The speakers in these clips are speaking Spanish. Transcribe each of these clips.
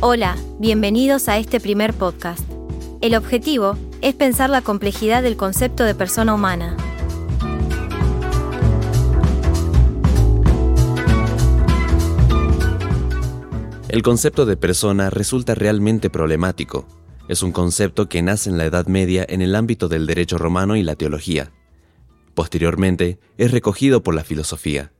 Hola, bienvenidos a este primer podcast. El objetivo es pensar la complejidad del concepto de persona humana. El concepto de persona resulta realmente problemático. Es un concepto que nace en la Edad Media en el ámbito del derecho romano y la teología. Posteriormente, es recogido por la filosofía.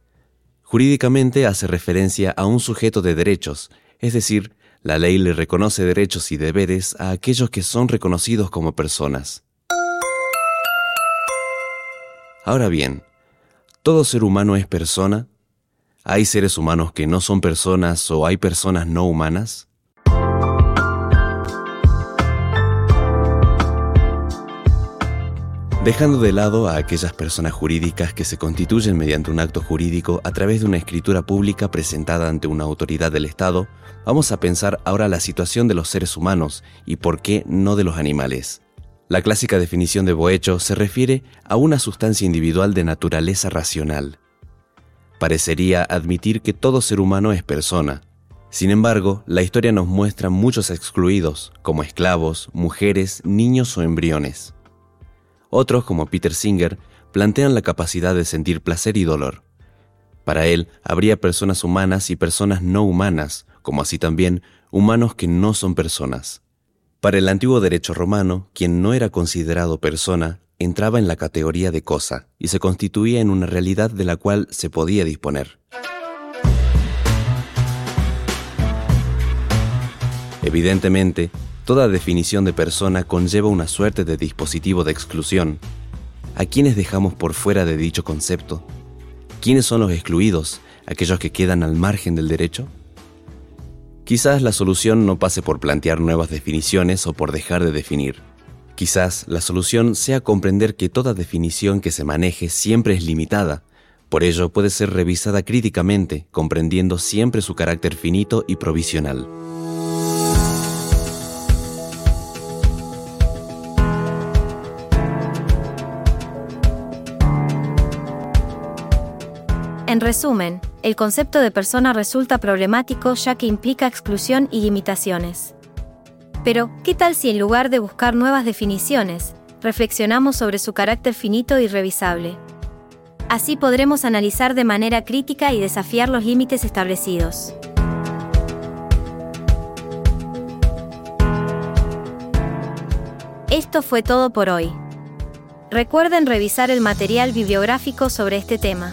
Jurídicamente hace referencia a un sujeto de derechos, es decir, la ley le reconoce derechos y deberes a aquellos que son reconocidos como personas. Ahora bien, ¿todo ser humano es persona? ¿Hay seres humanos que no son personas o hay personas no humanas? Dejando de lado a aquellas personas jurídicas que se constituyen mediante un acto jurídico a través de una escritura pública presentada ante una autoridad del Estado, vamos a pensar ahora la situación de los seres humanos y por qué no de los animales. La clásica definición de Boecho se refiere a una sustancia individual de naturaleza racional. Parecería admitir que todo ser humano es persona. Sin embargo, la historia nos muestra muchos excluidos, como esclavos, mujeres, niños o embriones. Otros, como Peter Singer, plantean la capacidad de sentir placer y dolor. Para él, habría personas humanas y personas no humanas, como así también humanos que no son personas. Para el antiguo derecho romano, quien no era considerado persona entraba en la categoría de cosa y se constituía en una realidad de la cual se podía disponer. Evidentemente, Toda definición de persona conlleva una suerte de dispositivo de exclusión. ¿A quiénes dejamos por fuera de dicho concepto? ¿Quiénes son los excluidos, aquellos que quedan al margen del derecho? Quizás la solución no pase por plantear nuevas definiciones o por dejar de definir. Quizás la solución sea comprender que toda definición que se maneje siempre es limitada, por ello puede ser revisada críticamente, comprendiendo siempre su carácter finito y provisional. En resumen, el concepto de persona resulta problemático ya que implica exclusión y limitaciones. Pero, ¿qué tal si en lugar de buscar nuevas definiciones, reflexionamos sobre su carácter finito y revisable? Así podremos analizar de manera crítica y desafiar los límites establecidos. Esto fue todo por hoy. Recuerden revisar el material bibliográfico sobre este tema.